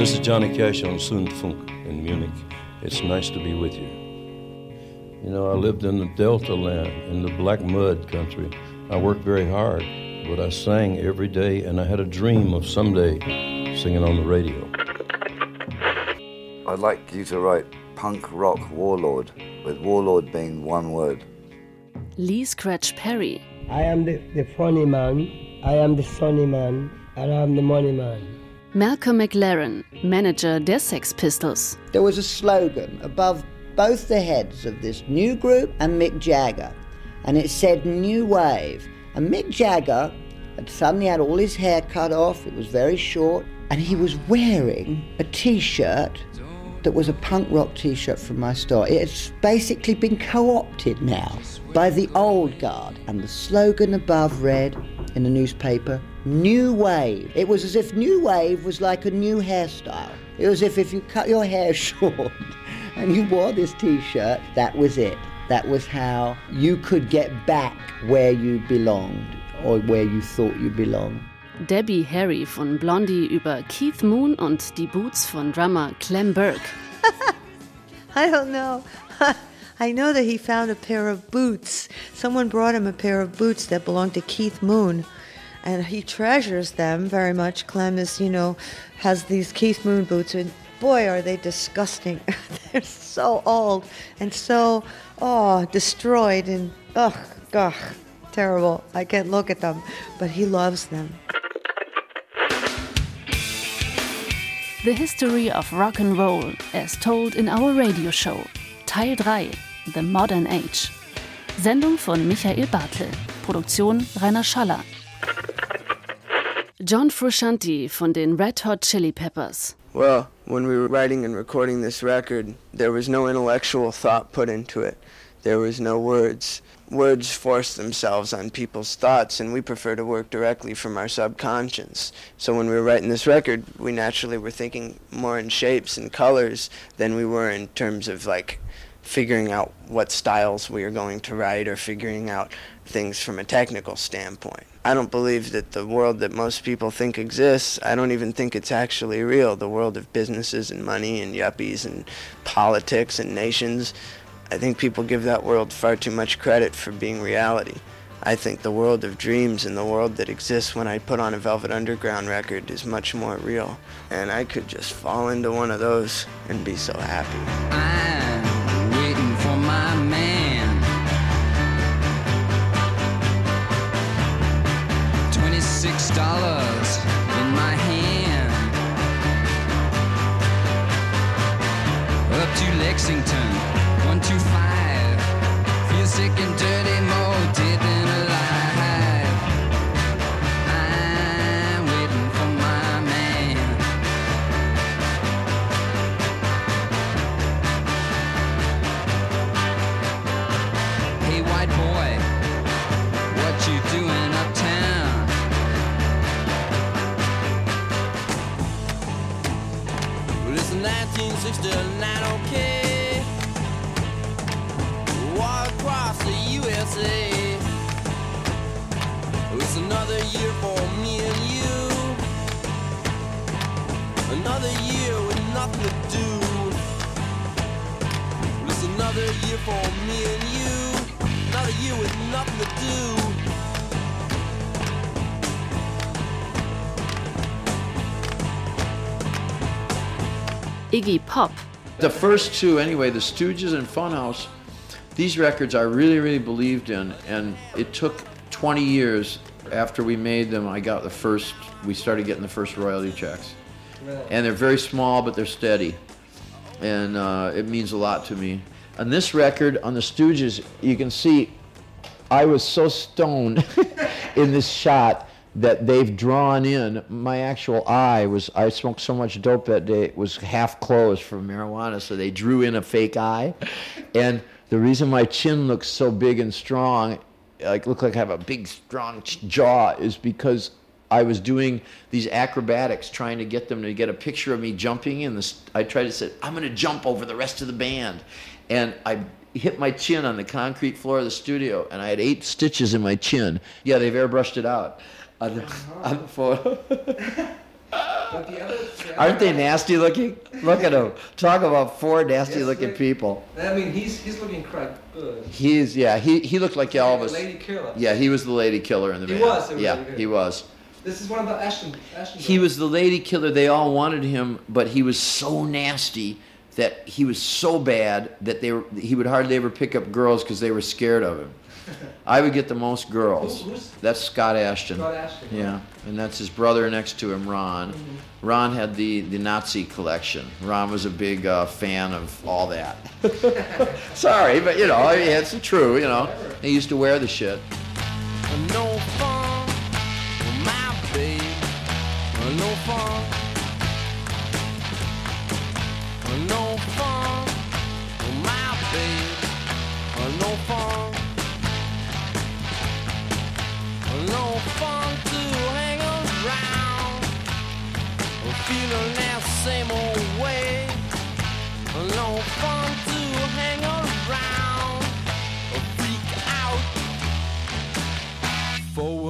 This is Johnny Cash on Zündfunk in Munich. It's nice to be with you. You know, I lived in the Delta land, in the black mud country. I worked very hard, but I sang every day, and I had a dream of someday singing on the radio. I'd like you to write punk rock warlord, with warlord being one word. Lee Scratch Perry. I am the, the funny man, I am the funny man, and I am the money man. Malcolm McLaren, Manager der Sex Pistols. There was a slogan above both the heads of this new group and Mick Jagger, and it said New Wave. And Mick Jagger had suddenly had all his hair cut off, it was very short, and he was wearing a t shirt that was a punk rock t shirt from my store. It's basically been co opted now by the old guard, and the slogan above read in the newspaper New Wave. It was as if New Wave was like a new hairstyle. It was as if if you cut your hair short and you wore this t shirt, that was it. That was how you could get back where you belonged or where you thought you belonged. Debbie Harry von Blondie über Keith Moon und die Boots von Drummer Clem Burke. I don't know. I know that he found a pair of boots. Someone brought him a pair of boots that belonged to Keith Moon. And he treasures them very much. Clem is, you know, has these Keith Moon boots, and boy, are they disgusting. They're so old and so, oh, destroyed and, ugh, gosh, terrible. I can't look at them, but he loves them. The History of Rock and Roll as told in our radio show. Teil 3 The Modern Age. Sendung von Michael Bartle. Produktion Rainer Schaller. John Frusciante von den Red Hot Chili Peppers. Well, when we were writing and recording this record, there was no intellectual thought put into it. There was no words. Words force themselves on people's thoughts, and we prefer to work directly from our subconscious. So when we were writing this record, we naturally were thinking more in shapes and colors than we were in terms of like figuring out what styles we are going to write or figuring out things from a technical standpoint. I don't believe that the world that most people think exists, I don't even think it's actually real. The world of businesses and money and yuppies and politics and nations. I think people give that world far too much credit for being reality. I think the world of dreams and the world that exists when I put on a Velvet Underground record is much more real. And I could just fall into one of those and be so happy. I'm waiting for my man. Dollars in my hand. Up to Lexington, one two five. Feel sick and dirty, more dead than alive. I'm waiting for my man. Hey, white boy, 1969, okay. Walk across the USA. It's another year for me and you. Another year with nothing to do. It's another year for me and you. Another year with nothing to do. Iggy Pop. The first two, anyway, the Stooges and Funhouse, these records I really, really believed in, and it took 20 years after we made them. I got the first, we started getting the first royalty checks, and they're very small, but they're steady, and uh, it means a lot to me. On this record, on the Stooges, you can see I was so stoned in this shot that they've drawn in. My actual eye was I smoked so much dope that day it was half closed from marijuana so they drew in a fake eye. And the reason my chin looks so big and strong like look like I have a big strong jaw is because I was doing these acrobatics trying to get them to get a picture of me jumping and this I tried to say I'm going to jump over the rest of the band. And I hit my chin on the concrete floor of the studio and I had eight stitches in my chin. Yeah they've airbrushed it out the, on the photo the other, the Aren't they nasty looking? Look at them. Talk about four nasty Yes, looking they- people. I mean, he's he's looking quite good. He's yeah. He he looked like Elvis. lady killer. Yeah, he was the lady killer in the He band. was, he was yeah, he was. This is one of the Asheton. Asheton He was the lady killer. They all wanted him, but he was so nasty that he was so bad that they were, he would hardly ever pick up girls because they were scared of him. I would get the most girls. Who- That's Scott Asheton. Scott Asheton. Yeah, and that's his brother next to him, Ron. Ron had the, the Nazi collection. Ron was a big uh, fan of all that. Sorry, but you know, it's true. You know, he used to wear the shit. No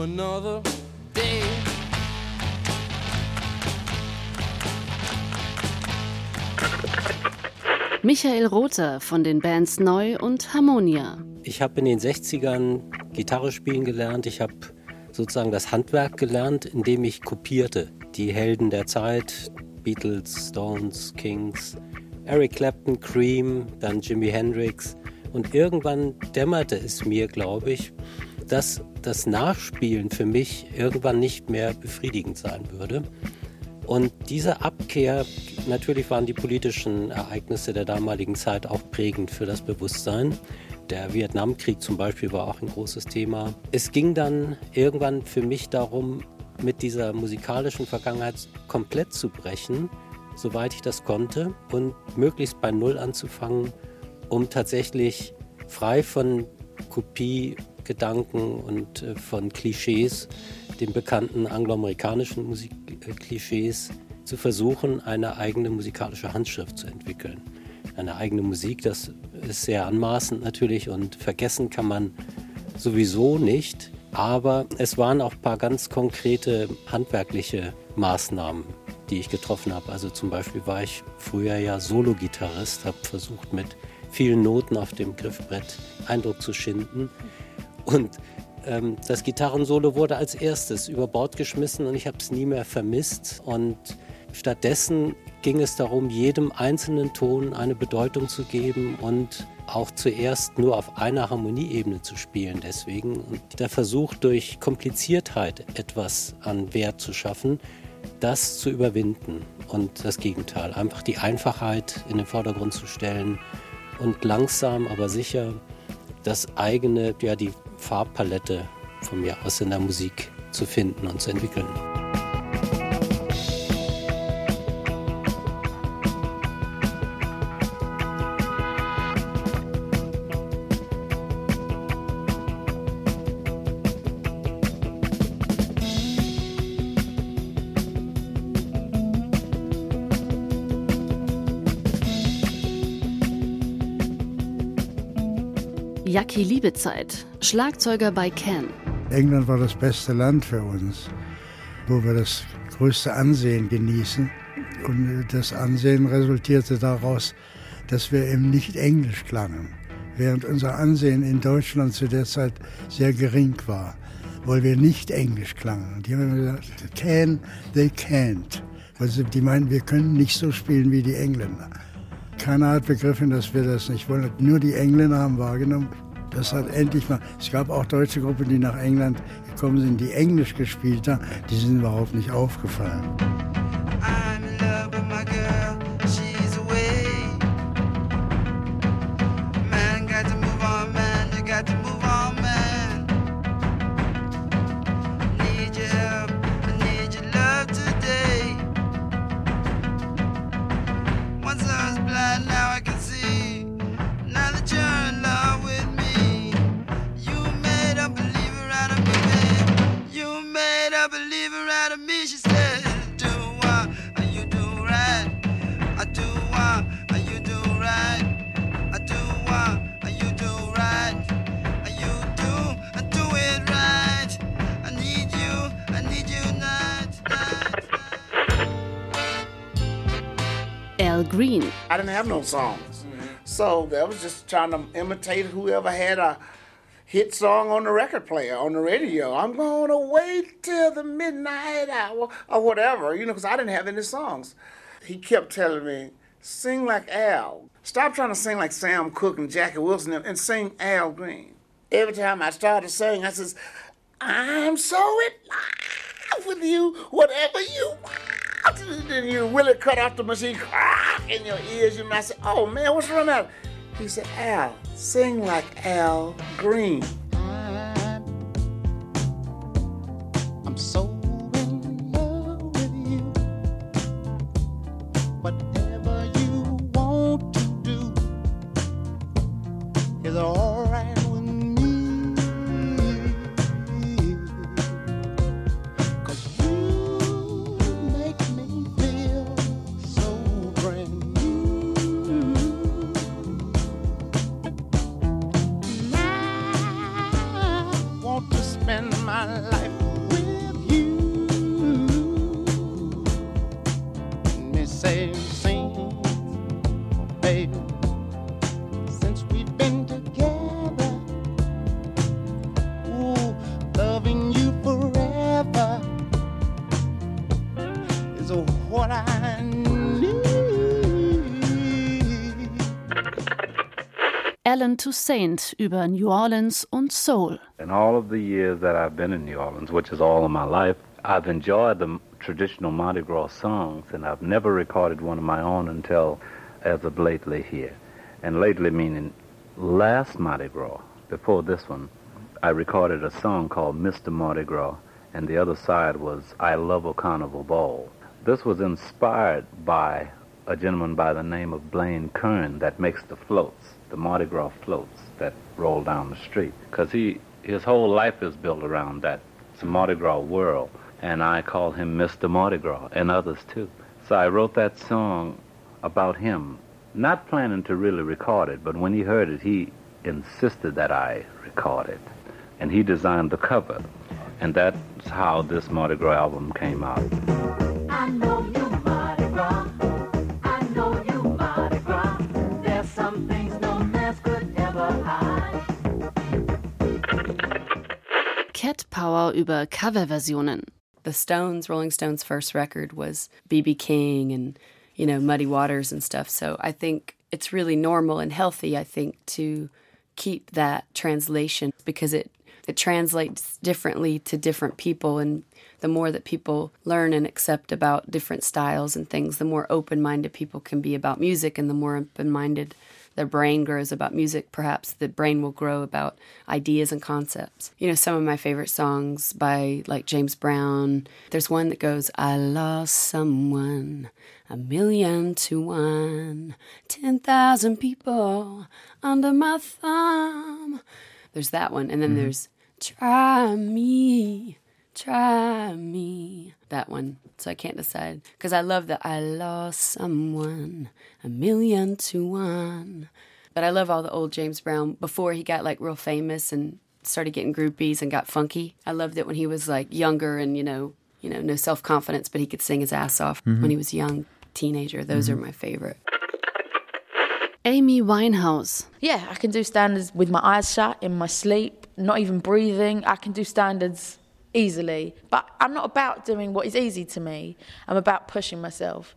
another day. Michael Rother von den Bands Neu und Harmonia. Ich habe in den 60ern Gitarre spielen gelernt. Ich habe sozusagen das Handwerk gelernt, indem ich kopierte. Die Helden der Zeit, Beatles, Stones, Kings, Eric Clapton, Cream, dann Jimi Hendrix. Und irgendwann dämmerte es mir, glaube ich, dass das Nachspielen für mich irgendwann nicht mehr befriedigend sein würde. Und diese Abkehr, natürlich waren die politischen Ereignisse der damaligen Zeit auch prägend für das Bewusstsein. Der Vietnamkrieg zum Beispiel war auch ein großes Thema. Es ging dann irgendwann für mich darum, mit dieser musikalischen Vergangenheit komplett zu brechen, soweit ich das konnte, und möglichst bei Null anzufangen, um tatsächlich frei von Kopiegedanken und äh, von Klischees, den bekannten angloamerikanischen Musikklischees, zu versuchen, eine eigene musikalische Handschrift zu entwickeln. Eine eigene Musik, das ist sehr anmaßend natürlich und vergessen kann man sowieso nicht. Aber es waren auch ein paar ganz konkrete handwerkliche Maßnahmen, die ich getroffen habe. Also zum Beispiel war ich früher ja Solo-Gitarrist, habe versucht mit vielen Noten auf dem Griffbrett Eindruck zu schinden. Und ähm, das Gitarrensolo wurde als erstes über Bord geschmissen und ich habe es nie mehr vermisst. Und stattdessen ging es darum, jedem einzelnen Ton eine Bedeutung zu geben und auch zuerst nur auf einer Harmonieebene zu spielen. Deswegen und der Versuch, durch Kompliziertheit etwas an Wert zu schaffen, das zu überwinden und das Gegenteil, einfach die Einfachheit in den Vordergrund zu stellen und langsam, aber sicher das eigene, ja die Farbpalette von mir aus in der Musik zu finden und zu entwickeln. Jackie Liebezeit, Schlagzeuger bei Can. England war das beste Land für uns, wo wir das größte Ansehen genießen. Und das Ansehen resultierte daraus, dass wir eben nicht Englisch klangen, während unser Ansehen in Deutschland zu der Zeit sehr gering war, weil wir nicht Englisch klangen. Und die haben gesagt, can, they can't. Also die meinen, wir können nicht so spielen wie die Engländer. Keiner hat begriffen, dass wir das nicht wollen. Nur die Engländer haben wahrgenommen, das hat endlich mal. Es gab auch deutsche Gruppen, die nach England gekommen sind, die Englisch gespielt haben. Die sind überhaupt nicht aufgefallen. Songs. So that was just trying to imitate whoever had a hit song on the record player, on the radio. I'm gonna wait till the midnight hour or whatever, you know, because I didn't have any songs. He kept telling me, sing like Al. Stop trying to sing like Sam Cooke and Jackie Wilson and sing Al Green. Every time I started singing, I says, I'm so in love with you, whatever you want. Then you really cut off the machine in your ears. You might say, oh man, what's wrong that? He said, Al, sing like Al Green. I'm so Allen Toussaint über New Orleans und Soul. In all of the years that I've been in New Orleans, which is all of my life, I've enjoyed the traditional Mardi Gras songs, and I've never recorded one of my own until as of lately here. And lately meaning last Mardi Gras, before this one, I recorded a song called Mr. Mardi Gras, and the other side was I Love a Carnival Ball. This was inspired by a gentleman by the name of Blaine Kern that makes the floats, the Mardi Gras floats that roll down the street. Because he, his whole life is built around that. It's a Mardi Gras world. And I call him Mr. Mardi Gras, and others too. So I wrote that song about him, not planning to really record it, but when he heard it, he insisted that I record it. And he designed the cover. And that's how this Mardi Gras album came out. Cat Power über Coverversionen. The Stones, Rolling Stones' first record was B.B. King and, you know, Muddy Waters and stuff. So I think it's really normal and healthy, I think, to keep that translation because it, it translates differently to different people. And the more that people learn and accept about different styles and things, the more open minded people can be about music and the more open minded their brain grows about music, perhaps the brain will grow about ideas and concepts. You know, some of my favorite songs by like James Brown, there's one that goes, I lost someone, a million to one, 10,000 people under my thumb. There's that one. And then mm-hmm. there's, try me, try me. That one. So I can't decide. Because I love that I lost someone, a million to one. But I love all the old James Brown before he got like real famous and started getting groupies and got funky. I loved it when he was like younger and, you know, you know, no self confidence, but he could sing his ass off Mhm. when he was young, teenager. Those are my favorite. Amy Winehouse. Yeah, I can do standards with my eyes shut, in my sleep, not even breathing. I can do standards easily. But I'm not about doing what is easy to me. I'm about pushing myself.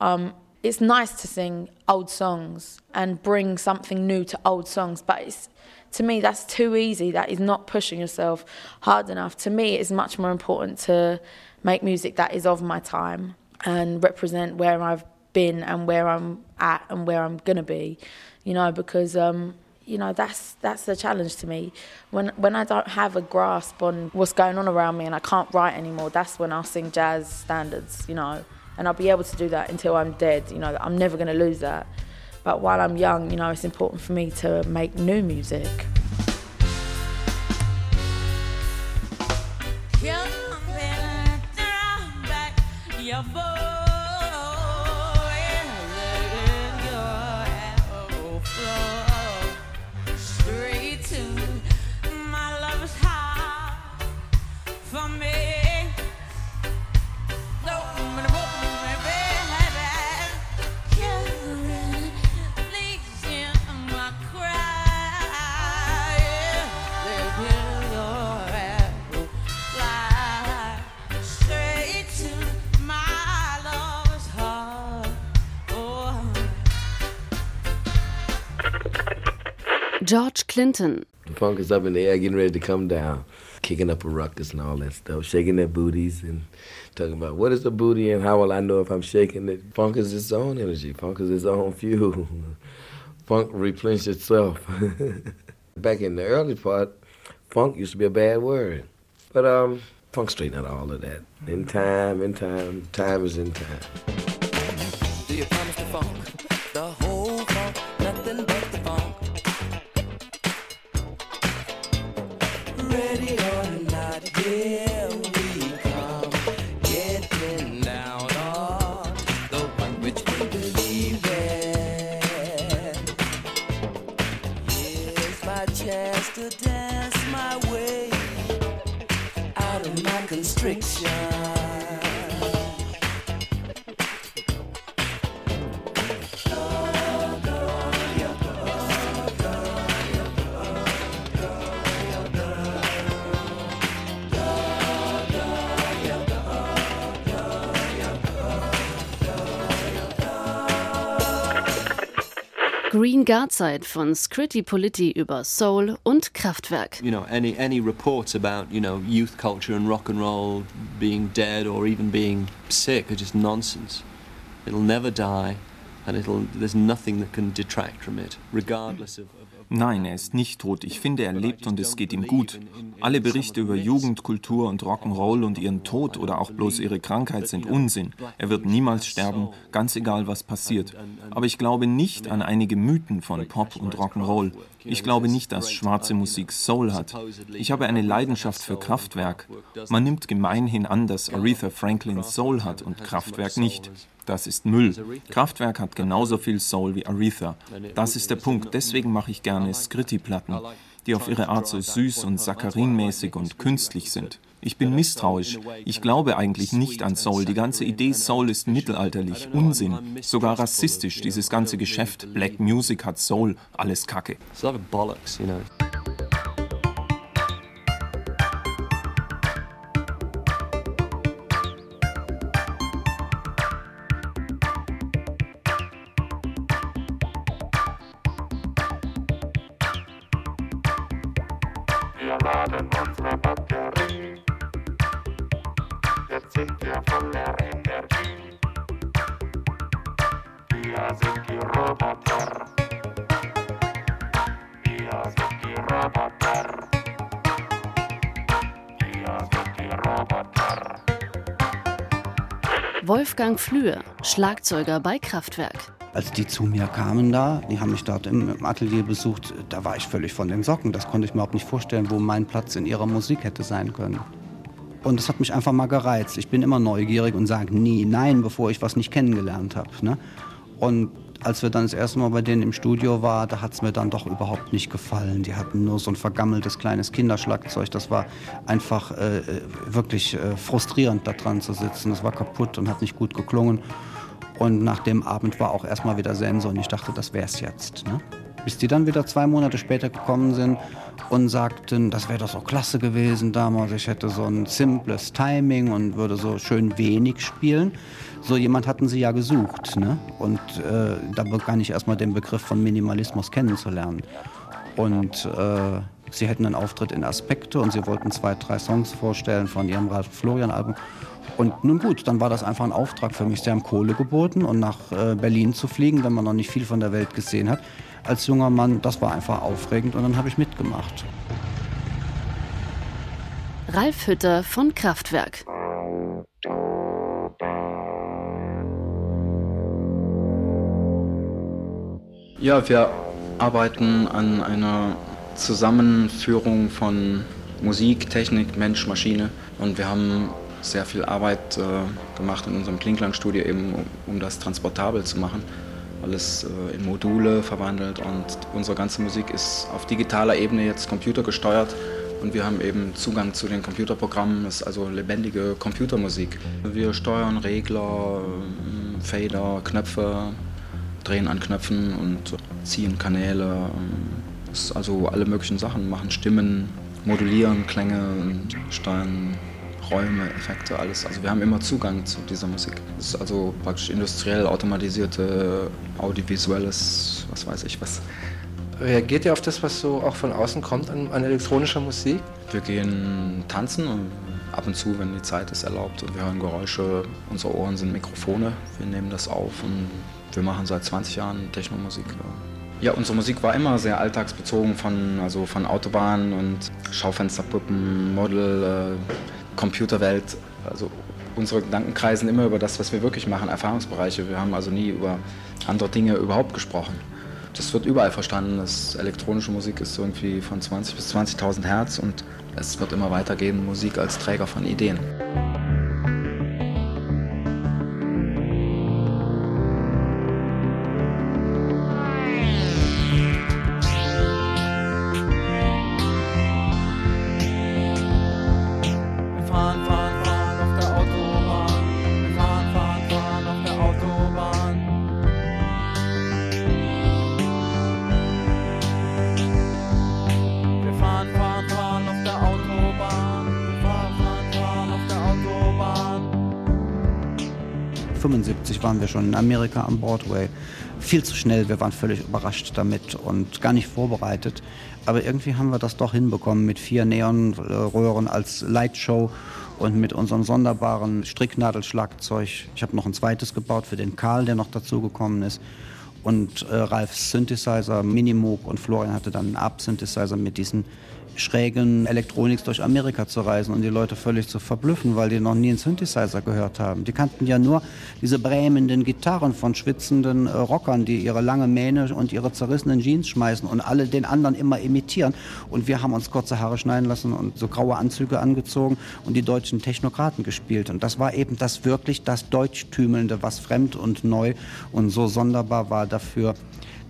Um, it's nice to sing old songs and bring something new to old songs, but it's to me that's too easy. That is not pushing yourself hard enough. To me, it's much more important to make music that is of my time and represent where I've been and where I'm at and where I'm gonna be, you know, because um, you know that's that's the challenge to me. When when I don't have a grasp on what's going on around me and I can't write anymore, that's when I'll sing jazz standards, you know, and I'll be able to do that until I'm dead. You know, I'm never gonna lose that. But while I'm young, you know, it's important for me to make new music. Your George Clinton. The funk is up in the air, getting ready to come down, kicking up a ruckus and all that stuff, shaking their booties and talking about what is the booty and how will I know if I'm shaking it. Funk is its own energy. Funk is its own fuel. funk replenishes itself. Back in the early part, funk used to be a bad word, but um, funk straightened out all of that. In time, in time, time is in time. Guardside von Scritti Politti über Soul und Kraftwerk. you know any any reports about you know youth culture and rock and roll being dead or even being sick are just nonsense it'll never die and it'll there's nothing that can detract from it regardless of, of Nein, er ist nicht tot. Ich finde, er lebt und es geht ihm gut. Alle Berichte über Jugend, Kultur und Rock'n'Roll und ihren Tod oder auch bloß ihre Krankheit sind Unsinn. Er wird niemals sterben, ganz egal was passiert. Aber ich glaube nicht an einige Mythen von Pop und Rock'n'Roll. Ich glaube nicht, dass schwarze Musik Soul hat. Ich habe eine Leidenschaft für Kraftwerk. Man nimmt gemeinhin an, dass Aretha Franklin Soul hat und Kraftwerk nicht. Das ist Müll. Kraftwerk hat genauso viel Soul wie Aretha. Das ist der Punkt. Deswegen mache ich gerne Scritti-Platten, die auf ihre Art so süß und saccharinmäßig und künstlich sind. Ich bin misstrauisch. Ich glaube eigentlich nicht an Soul. Die ganze Idee Soul ist mittelalterlich, Unsinn, sogar rassistisch. Dieses ganze Geschäft, Black Music hat Soul, alles Kacke. it's a bollocks you know Wolfgang Flühe, Schlagzeuger bei Kraftwerk. Als die zu mir kamen da, die haben mich dort im Atelier besucht, da war ich völlig von den Socken. Das konnte ich mir überhaupt nicht vorstellen, wo mein Platz in ihrer Musik hätte sein können. Und es hat mich einfach mal gereizt. Ich bin immer neugierig und sage nie nein, bevor ich was nicht kennengelernt habe. Ne? Und als wir dann das erste Mal bei denen im Studio waren, da hat es mir dann doch überhaupt nicht gefallen. Die hatten nur so ein vergammeltes kleines Kinderschlagzeug. Das war einfach äh, äh, wirklich äh, frustrierend, da dran zu sitzen. Das war kaputt und hat nicht gut geklungen. Und nach dem Abend war auch erstmal wieder Sensor und ich dachte, das wär's jetzt. Ne? Bis die dann wieder zwei Monate später gekommen sind und sagten, das wäre doch so klasse gewesen damals. Ich hätte so ein simples Timing und würde so schön wenig spielen. So jemand hatten sie ja gesucht. Ne? Und äh, da begann ich erstmal den Begriff von Minimalismus kennenzulernen. Und äh, sie hätten einen Auftritt in Aspekte und sie wollten zwei, drei Songs vorstellen von ihrem Ralf Florian-Album. Und nun gut, dann war das einfach ein Auftrag für mich. Sie haben Kohle geboten und nach äh, Berlin zu fliegen, wenn man noch nicht viel von der Welt gesehen hat. Als junger Mann, das war einfach aufregend und dann habe ich mitgemacht. Ralf Hütter von Kraftwerk. Ja, wir arbeiten an einer Zusammenführung von Musik, Technik, Mensch, Maschine und wir haben sehr viel Arbeit äh, gemacht in unserem Klingklang-Studio eben, um, um das transportabel zu machen. Alles äh, in Module verwandelt und unsere ganze Musik ist auf digitaler Ebene jetzt computergesteuert und wir haben eben Zugang zu den Computerprogrammen, es ist also lebendige Computermusik. Wir steuern Regler, ähm, Fader, Knöpfe, drehen an Knöpfen und ziehen Kanäle, ähm, ist also alle möglichen Sachen, machen Stimmen, modulieren Klänge und steuern Räume, Effekte, alles. Also wir haben immer Zugang zu dieser Musik. Es ist also praktisch industriell automatisierte, audiovisuelles, was weiß ich was, Reagiert ihr auf das, was so auch von außen kommt an, an elektronischer Musik? Wir gehen tanzen und ab und zu, wenn die Zeit es erlaubt. Und wir hören Geräusche, unsere Ohren sind Mikrofone, wir nehmen das auf und wir machen seit 20 Jahren Technomusik. Ja, unsere Musik war immer sehr alltagsbezogen von, also von Autobahnen und Schaufensterpuppen, Model, äh, Computerwelt. Also unsere Gedanken kreisen immer über das, was wir wirklich machen, Erfahrungsbereiche. Wir haben also nie über andere Dinge überhaupt gesprochen. Das wird überall verstanden. dass elektronische Musik ist irgendwie von 20 bis 20.000 Hertz und es wird immer weitergehen, Musik als Träger von Ideen. Schon in Amerika am Broadway. Viel zu schnell, wir waren völlig überrascht damit und gar nicht vorbereitet. Aber irgendwie haben wir das doch hinbekommen mit vier Neonröhren als Lightshow und mit unserem sonderbaren Stricknadelschlagzeug. Ich habe noch ein zweites gebaut für den Karl, der noch dazugekommen ist. Und äh, Ralfs Synthesizer, Minimoog und Florian hatte dann einen Arp-Synthesizer mit diesen schrägen Elektronics durch Amerika zu reisen und die Leute völlig zu verblüffen, weil die noch nie einen Synthesizer gehört haben. Die kannten ja nur diese brämenden Gitarren von schwitzenden äh, Rockern, die ihre lange Mähne und ihre zerrissenen Jeans schmeißen und alle den anderen immer imitieren. Und wir haben uns kurze Haare schneiden lassen und so graue Anzüge angezogen und die deutschen Technokraten gespielt. Und das war eben das wirklich das Deutschtümelnde, was fremd und neu und so sonderbar war dafür,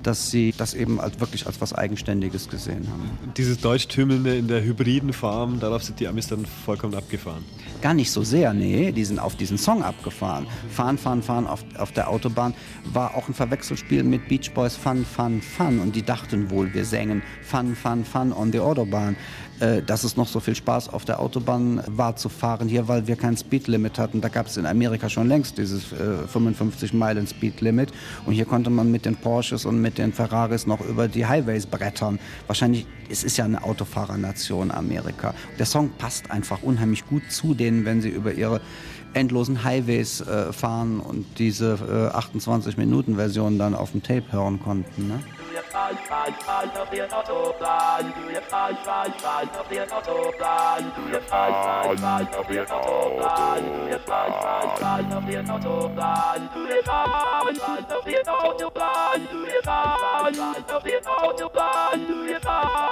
dass sie das eben als, wirklich als was Eigenständiges gesehen haben. Dieses Deutschtümelnde in der hybriden Form, darauf sind die Amis dann vollkommen abgefahren. Gar nicht so sehr, nee, die sind auf diesen Song abgefahren. Fahren, fahren, fahren auf, auf der Autobahn war auch ein Verwechselspiel mit Beach Boys Fun, Fun, Fun. Und die dachten wohl, wir sängen Fun, Fun, Fun on the Autobahn. Äh, dass es noch so viel Spaß auf der Autobahn war zu fahren hier, weil wir kein Speedlimit hatten. Da gab es in Amerika schon längst dieses äh, 55 Meilen Speedlimit. Und hier konnte man mit den Porsches und mit den Ferraris noch über die Highways brettern. Wahrscheinlich, es ist ja eine Autofahrernation Amerika. Der Song passt einfach unheimlich gut zu denen, wenn sie über ihre endlosen Highways äh, fahren und diese äh, 28-Minuten-Version dann auf dem Tape hören konnten. Ne? flash. Do you flash, flash, flash of the Autobahn. Do you flash, flash, flash of the Autobahn. Do you flash, flash, flash of the Autobahn. Do you flash, flash of the Autobahn. Do you flash, flash, flash of the Autobahn. Do you flash?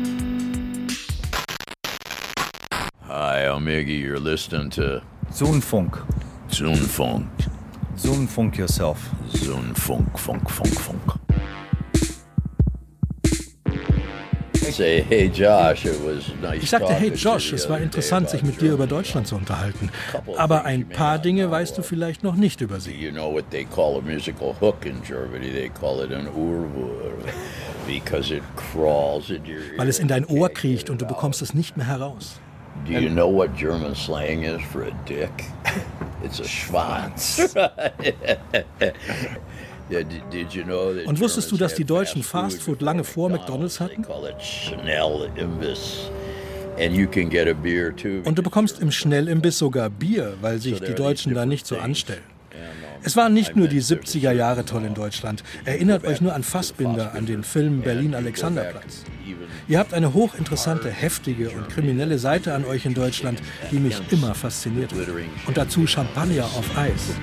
Miggy. You're listening to Zunfunk. Zunfunk. Zunfunk yourself. Zunfunk, funk, funk, funk. Say, hey Josh, it was nice ich sagte, hey Josh, es war interessant, sich mit dir über Deutschland zu unterhalten. Aber ein paar Dinge weißt du vielleicht noch nicht über sie. You know what they call a musical hook in Germany? They call it an Urwur. Weil es in dein Ohr kriecht und du bekommst es nicht mehr heraus. Do you know what German slang is for a dick? It's a Schwanz. yeah, did, did you know that Und wusstest du, dass die Deutschen Fastfood lange vor McDonalds hatten? call it Schnell Imbiss? And you can get a beer too. Und du bekommst im Schnellimbiss sogar Bier, weil sich die Deutschen da nicht so anstellen. Es waren nicht nur die 70er Jahre toll in Deutschland. Erinnert euch nur an Fassbinder, an den Film Berlin Alexanderplatz. Ihr habt eine hochinteressante, heftige und kriminelle Seite an euch in Deutschland, die mich immer fasziniert. Und dazu Champagner auf Eis.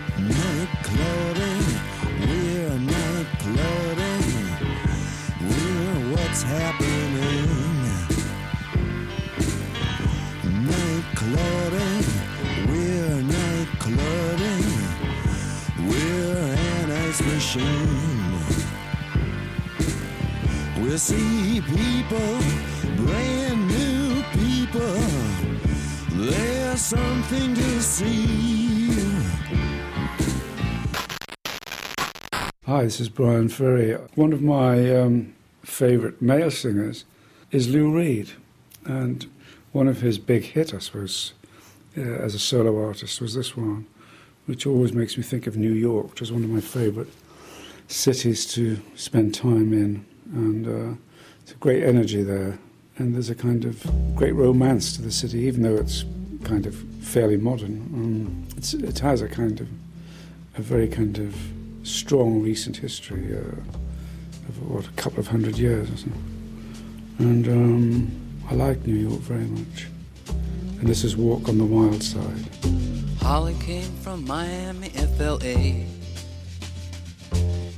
What's ice machine. We see people, brand new people. There's something to see. Hi, this is Bryan Ferry. One of my um, favourite male singers is Lou Reed, and one of his big hits, I suppose, uh, as a solo artist was this one, which always makes me think of New York, which is one of my favourite cities to spend time in, and uh, it's a great energy there, and there's a kind of great romance to the city, even though it's kind of fairly modern. Um, it has a kind of a very kind of strong recent history uh, of what a couple of hundred years or. And um, I like New York very much. And this is Walk on the Wild Side. Holly came from Miami, FLA.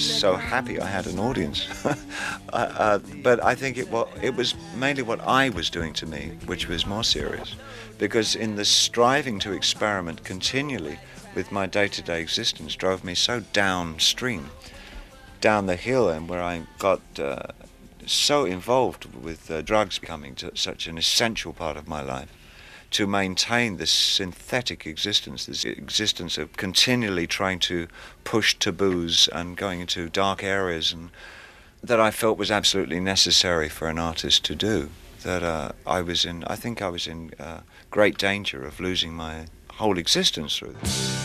was so happy I had an audience. uh, uh, but I think it, well, it was mainly what I was doing to me, which was more serious. Because in the striving to experiment continually with my day to day existence drove me so downstream, down the hill, and where I got uh, so involved with uh, drugs becoming such an essential part of my life to maintain this synthetic existence, this existence of continually trying to push taboos and going into dark areas, and that I felt was absolutely necessary for an artist to do. That uh, I was in, I think I was in uh, great danger of losing my whole existence through this.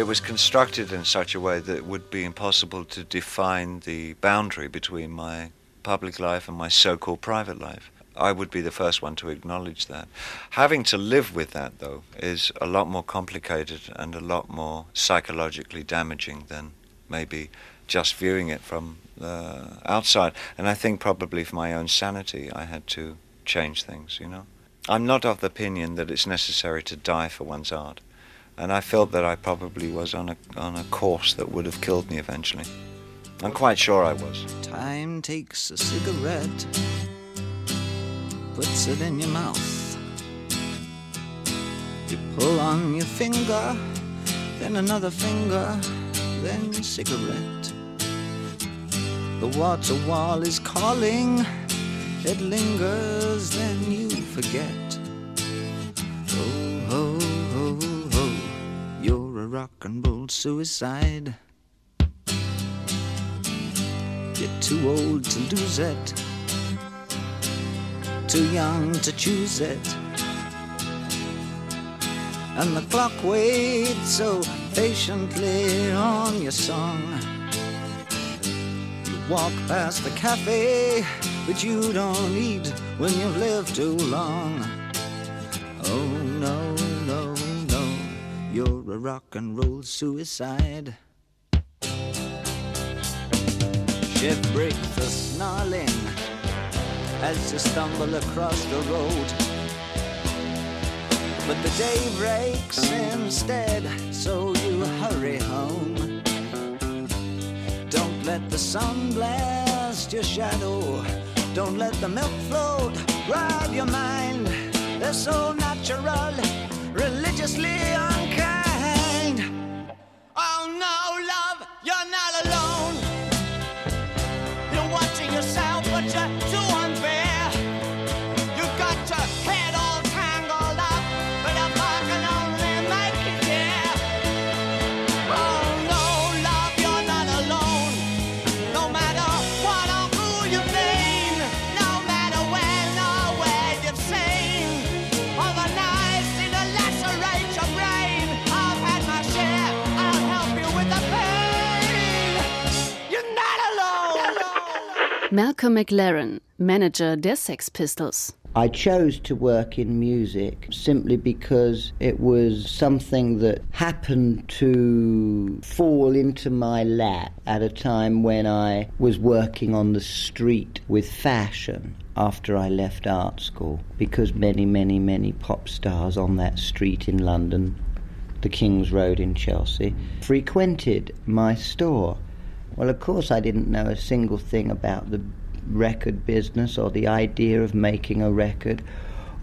It was constructed in such a way that it would be impossible to define the boundary between my public life and my so called private life. I would be the first one to acknowledge that. Having to live with that, though, is a lot more complicated and a lot more psychologically damaging than maybe just viewing it from the outside. And I think probably for my own sanity, I had to change things, you know. I'm not of the opinion that it's necessary to die for one's art and I felt that I probably was on a, on a course that would have killed me eventually. I'm quite sure I was. Time takes a cigarette, puts it in your mouth. You pull on your finger, then another finger, then cigarette. The water wall is calling, it lingers, then you forget. Rock and roll suicide. You're too old to lose it, too young to choose it. And the clock waits so patiently on your song. You walk past the cafe, but you don't eat when you've lived too long. A rock and roll suicide. Shift breaks the snarling as you stumble across the road. But the day breaks instead, so you hurry home. Don't let the sun blast your shadow. Don't let the milk float rob your mind. They're so natural, religiously unkind. Oh no, Malcolm McLaren, Manager der Sex Pistols. I chose to work in music simply because it was something that happened to fall into my lap at a time when I was working on the street with fashion after I left art school. Because many, many, many pop stars on that street in London, the King's Road in Chelsea, frequented my store. Well, of course, I didn't know a single thing about the record business or the idea of making a record,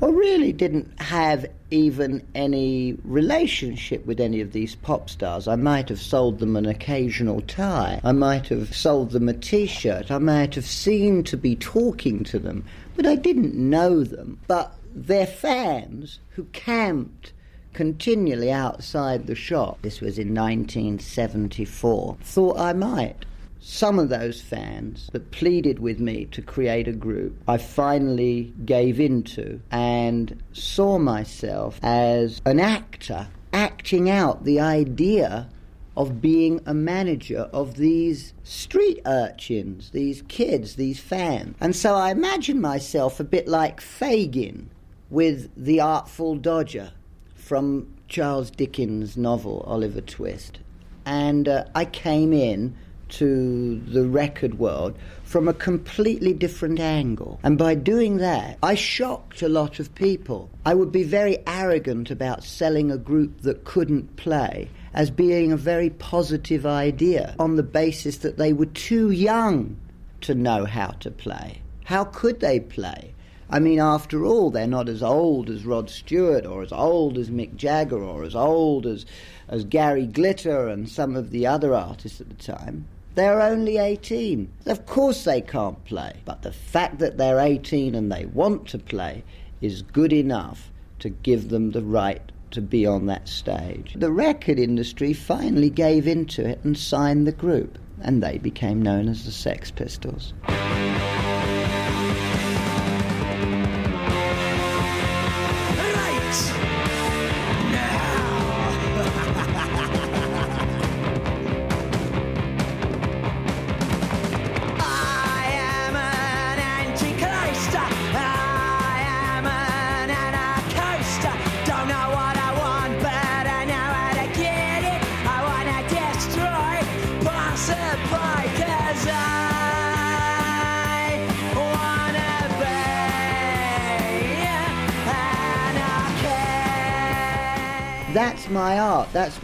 or really didn't have even any relationship with any of these pop stars. I might have sold them an occasional tie, I might have sold them a t shirt, I might have seemed to be talking to them, but I didn't know them. But their fans who camped continually outside the shop, this was in 1974, thought I might. Some of those fans that pleaded with me to create a group, I finally gave into and saw myself as an actor acting out the idea of being a manager of these street urchins, these kids, these fans. And so I imagined myself a bit like Fagin with the Artful Dodger from Charles Dickens' novel, Oliver Twist. And uh, I came in to the record world from a completely different angle. And by doing that, I shocked a lot of people. I would be very arrogant about selling a group that couldn't play as being a very positive idea on the basis that they were too young to know how to play. How could they play? I mean, after all, they're not as old as Rod Stewart or as old as Mick Jagger or as old as, as Gary Glitter and some of the other artists at the time. They're only 18. Of course they can't play. But the fact that they're 18 and they want to play is good enough to give them the right to be on that stage. The record industry finally gave into it and signed the group, and they became known as the Sex Pistols.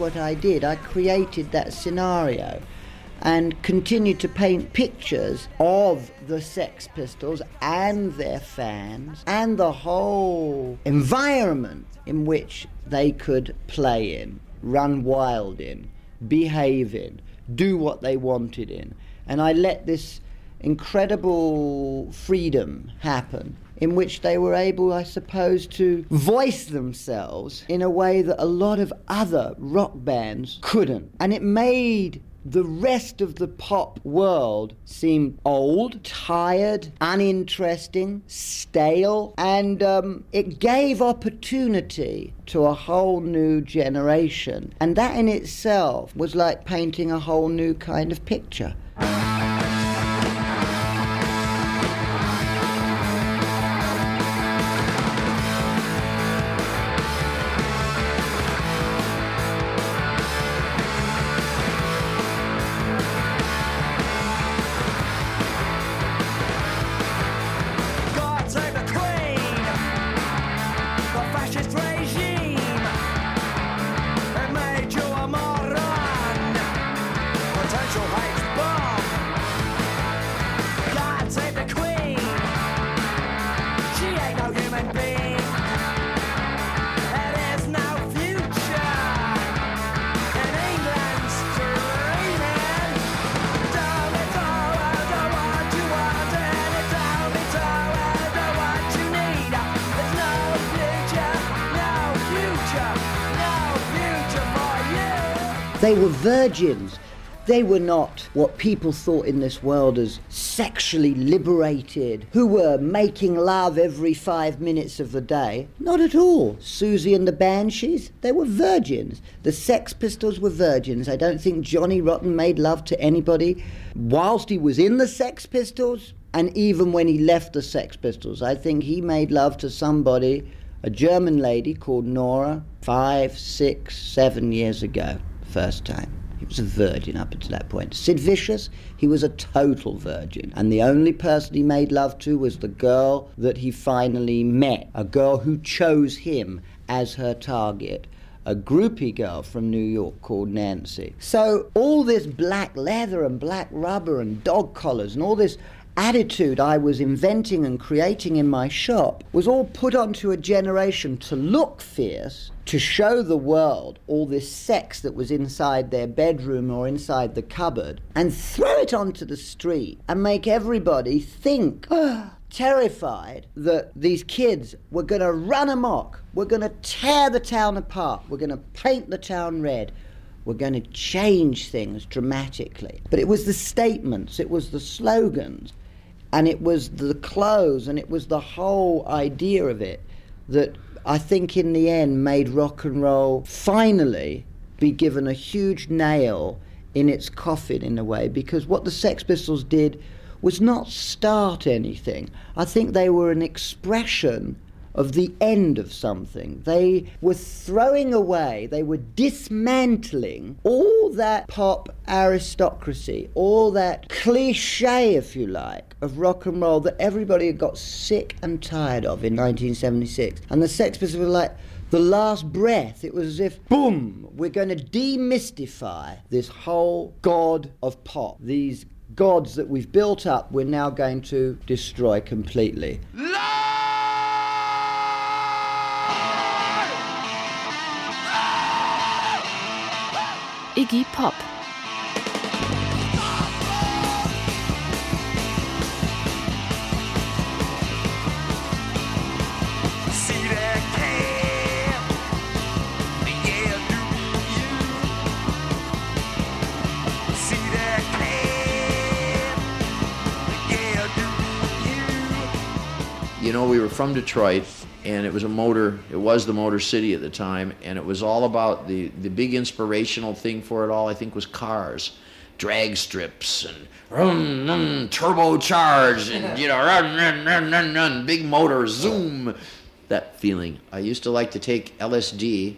What I did. I created that scenario and continued to paint pictures of the Sex Pistols and their fans and the whole environment in which they could play in, run wild in, behave in, do what they wanted in. And I let this incredible freedom happen in which they were able, I suppose, to voice themselves in a way that a lot of other rock bands couldn't. And it made the rest of the pop world seem old, tired, uninteresting, stale, and um, it gave opportunity to a whole new generation. And that in itself was like painting a whole new kind of picture. They were virgins. They were not what people thought in this world as sexually liberated, who were making love every five minutes of the day. Not at all. Siouxsie and the Banshees, they were virgins. The Sex Pistols were virgins. I don't think Johnny Rotten made love to anybody whilst he was in the Sex Pistols, and even when he left the Sex Pistols. I think he made love to somebody, a German lady called Nora, five, six, seven years ago, first time. He was a virgin up until that point. Sid Vicious, he was a total virgin. And the only person he made love to was the girl that he finally met, a girl who chose him as her target. A groupie girl from New York called Nancy. So, all this black leather and black rubber and dog collars and all this attitude I was inventing and creating in my shop was all put onto a generation to look fierce, to show the world all this sex that was inside their bedroom or inside the cupboard, and throw it onto the street and make everybody think. Terrified that these kids were going to run amok, were going to tear the town apart, were going to paint the town red, were going to change things dramatically. But it was the statements, it was the slogans, and it was the clothes, and it was the whole idea of it that I think in the end made rock and roll finally be given a huge nail in its coffin in a way because what the Sex Pistols did was not start anything. I think they were an expression of the end of something. They were throwing away, they were dismantling all that pop aristocracy, all that cliche, if you like, of rock and roll that everybody had got sick and tired of in 1976. And the Sex Pistols were like, the last breath, it was as if, boom, we're going to demystify this whole god of pop. These gods that we've built up, we're now going to destroy completely. Iggy Pop. You know, we were from Detroit, and it was a motor. It was the Motor City at the time, and it was all about the the big inspirational thing for it all. I think was cars, drag strips, and run, run, turbocharged, and you know, run, run, run, run, run, big motor, zoom. That feeling. I used to like to take LSD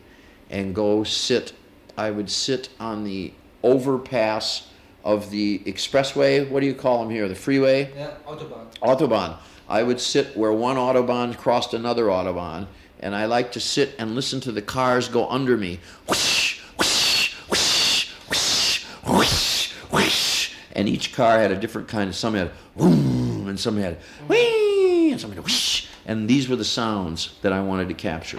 and go sit. I would sit on the overpass of the expressway. What do you call them here? The freeway. Yeah, Autobahn. Autobahn. I would sit where one Autobahn crossed another Autobahn, and I like to sit and listen to the cars go under me. Whoosh, whoosh, whoosh, whoosh, whoosh. And each car had a different kind of, some had boom, and some had whee, and some had whoosh. And these were the sounds that I wanted to capture.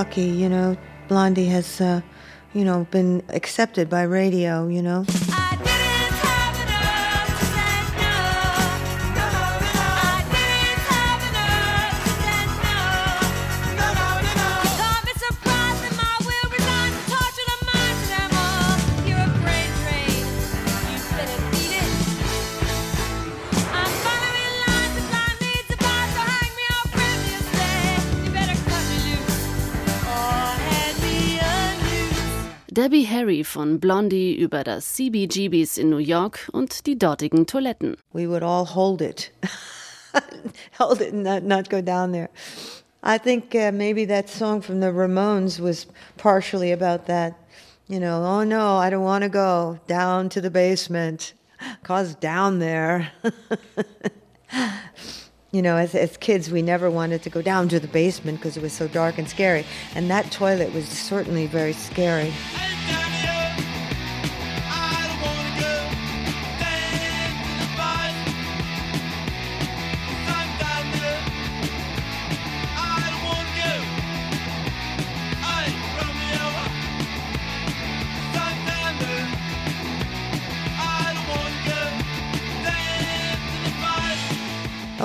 Lucky, you know. Blondie has, uh, you know, been accepted by radio, you know. Von Blondie über das CBGBs in New York und die dortigen Toiletten. We would all hold it. hold it and not, not go down there. I think uh, maybe that song from the Ramones was partially about that. You know, oh no, I don't want to go down to the basement, cause down there. you know, as, as kids, we never wanted to go down to the basement because it was so dark and scary. And that toilet was certainly very scary.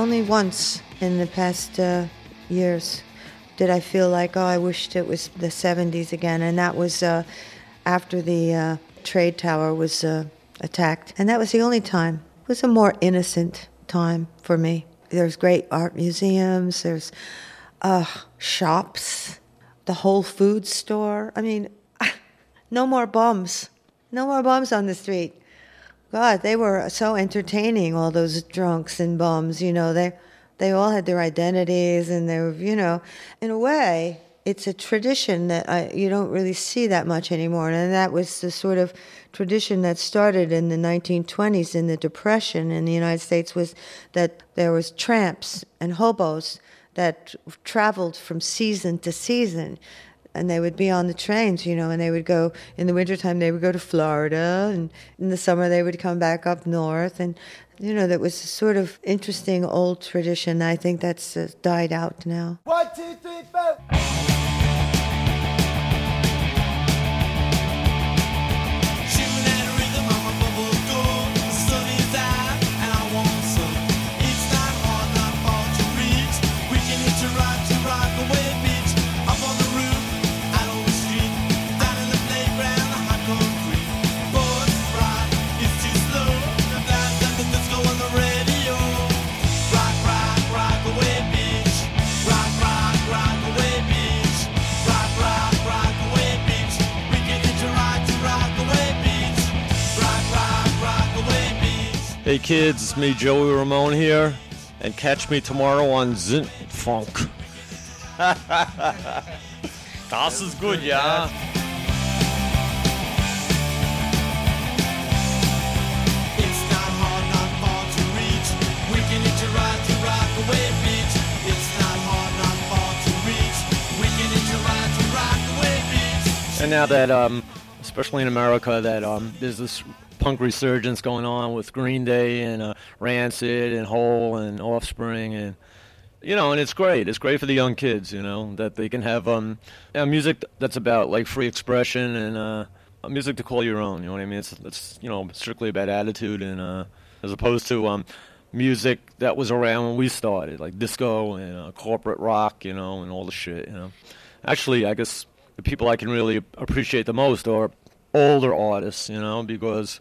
Only once in the past uh, years did I feel like, oh, I wished it was the 70s again. And that was uh, after the uh, trade tower was uh, attacked. And that was the only time. It was a more innocent time for me. There's great art museums, there's uh, shops, the Whole Food store. I mean, no more bums. No more bums on the street. God, they were so entertaining, all those drunks and bums, you know, they they all had their identities and they were, you know, in a way, it's a tradition that I, you don't really see that much anymore. And that was the sort of tradition that started in the 1920s in the Depression in the United States was that there was tramps and hobos that traveled from season to season. And they would be on the trains, you know, and they would go in the wintertime, they would go to Florida, and in the summer, they would come back up north. And, you know, that was a sort of interesting old tradition. I think that's uh, died out now. One, two, three, four. Hey kids, it's me Joey Ramone here, and catch me tomorrow on Zint Funk. das ist gut, ja. And now that, um, especially in America, that um, there's this punk resurgence going on with Green Day and uh, Rancid and Hole and Offspring and you know, and it's great. It's great for the young kids, you know, that they can have um, music that's about like free expression and uh, music to call your own. You know what I mean? It's it's you know strictly about attitude and uh, as opposed to um, music that was around when we started, like disco and uh, corporate rock, you know, and all the shit. You know, actually, I guess the people I can really appreciate the most are older artists, you know, because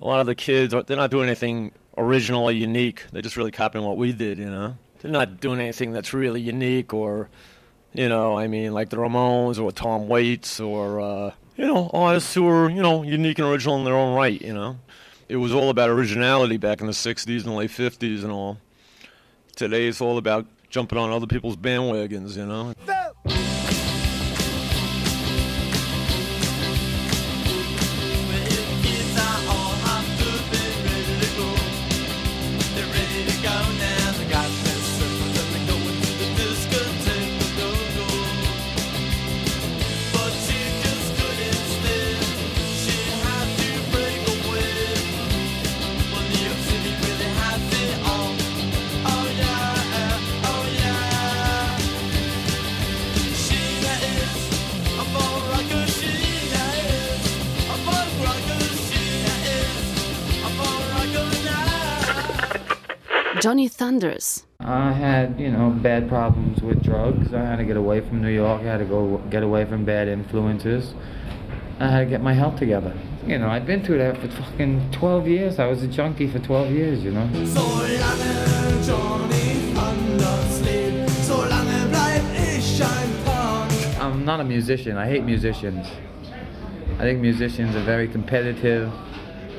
a lot of the kids they're not doing anything original or unique. They're just really copying what we did, you know. They're not doing anything that's really unique or, you know, I mean, like the Ramones or Tom Waits or, uh, you know, artists who are, you know, unique and original in their own right, you know. It was all about originality back in the 60s and late 50s and all. Today it's all about jumping on other people's bandwagons, you know. Johnny Thunders. I had, you know, bad problems with drugs. I had to get away from New York. I had to go get away from bad influences. I had to get my health together. You know, I'd been through that for fucking 12 years. I was a junkie for 12 years, you know. Solange Johnny Thunders lebt, solange bleib ich ein Punk. I'm not a musician. I hate musicians. I think musicians are very competitive.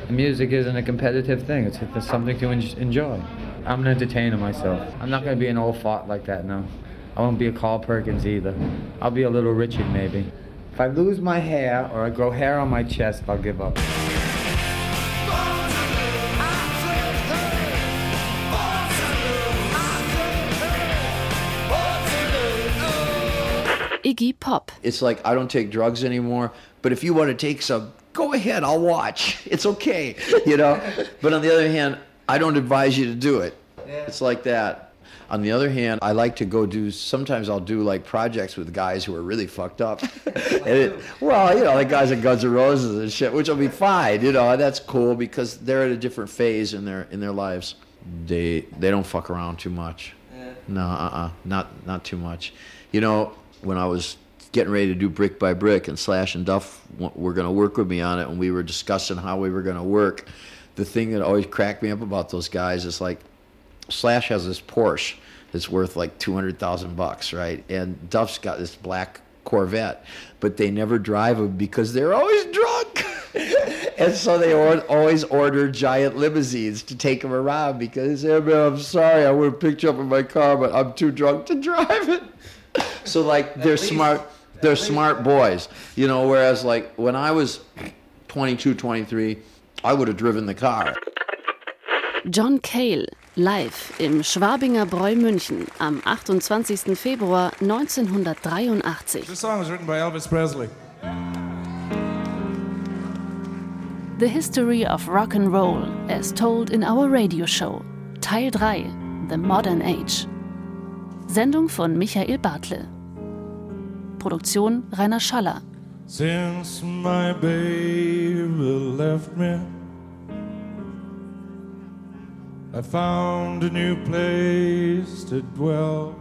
Music isn't a competitive thing. It's, it's something to enjoy. I'm an entertainer myself. I'm not going to be an old fart like that, no. I won't be a Carl Perkins either. I'll be a little Richard maybe. If I lose my hair or I grow hair on my chest, I'll give up. Iggy Pop. It's like I don't take drugs anymore, but if you want to take some, go ahead, I'll watch. It's okay, you know. but on the other hand, I don't advise you to do it. It's like that. On the other hand, I like to go do. Sometimes I'll do like projects with guys who are really fucked up. and it, well, you know, like guys at Guns N' Roses and shit, which will be fine. You know, that's cool because they're at a different phase in their in their lives. They they don't fuck around too much. No, uh-uh, not not too much. You know, when I was getting ready to do Brick by Brick, and Slash and Duff were going to work with me on it, and we were discussing how we were going to work. The thing that always cracked me up about those guys is like, Slash has this Porsche that's worth like two hundred thousand bucks, right? And Duff's got this black Corvette, but they never drive them because they're always drunk. and so they or- always order giant limousines to take them around because hey, man, I'm sorry, I would have picked you up in my car, but I'm too drunk to drive it. So like they're smart, they're smart boys, you know. Whereas like when I was 22, 23, I would have driven the car. John Cale, Live im Schwabinger Bräu München am 28. Februar 1983. This song was written by Elvis Presley. The History of Rock and Roll as told in our radio show. Teil 3. The Modern Age. Sendung von Michael Bartle. Produktion Rainer Schaller. Since my baby left me, I found a new place to dwell.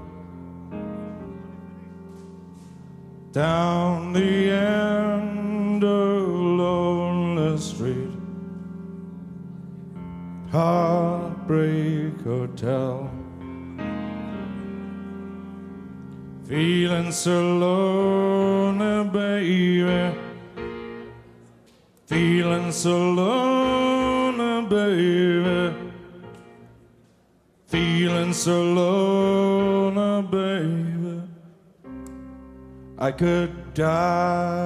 Down the end of Lonely Street, Heartbreak Hotel. Feeling so lonely, baby. Feeling so lonely, baby. Feeling so lonely, baby. I could die.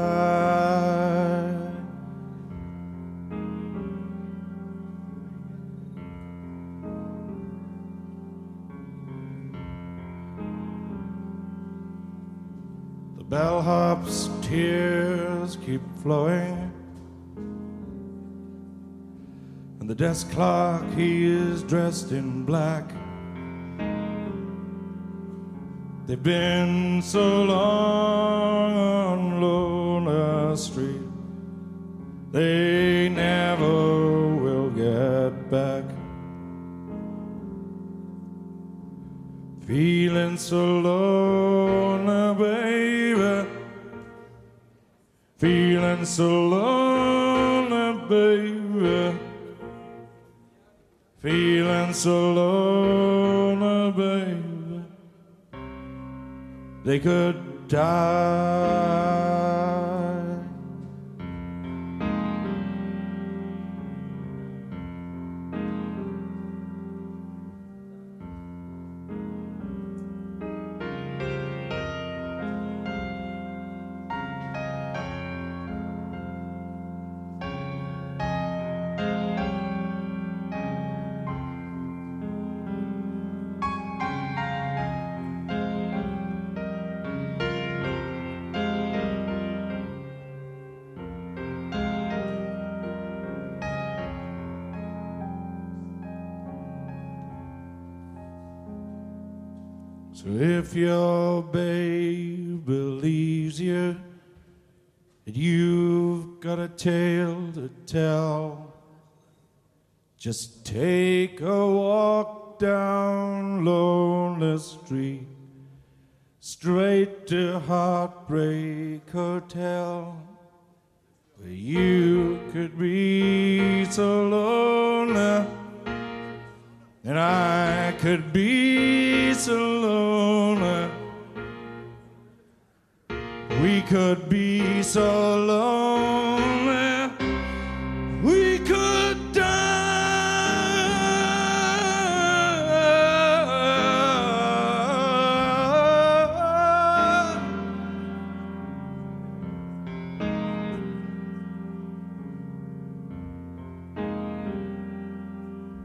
Bellhop's tears keep flowing. And the desk clerk, he is dressed in black. They've been so long on Lonely Street, they never will get back. Feeling so lonely, So lonely, baby. Feeling so lonely, baby. They could die. So if your baby believes you and you've got a tale to tell, just take a walk down Lonely Street, straight to Heartbreak Hotel, where you could be so lonely. And I could be so could be so lonely. We could die.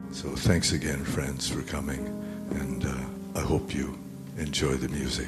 So thanks again, friends, for coming, and uh, I hope you enjoy the music.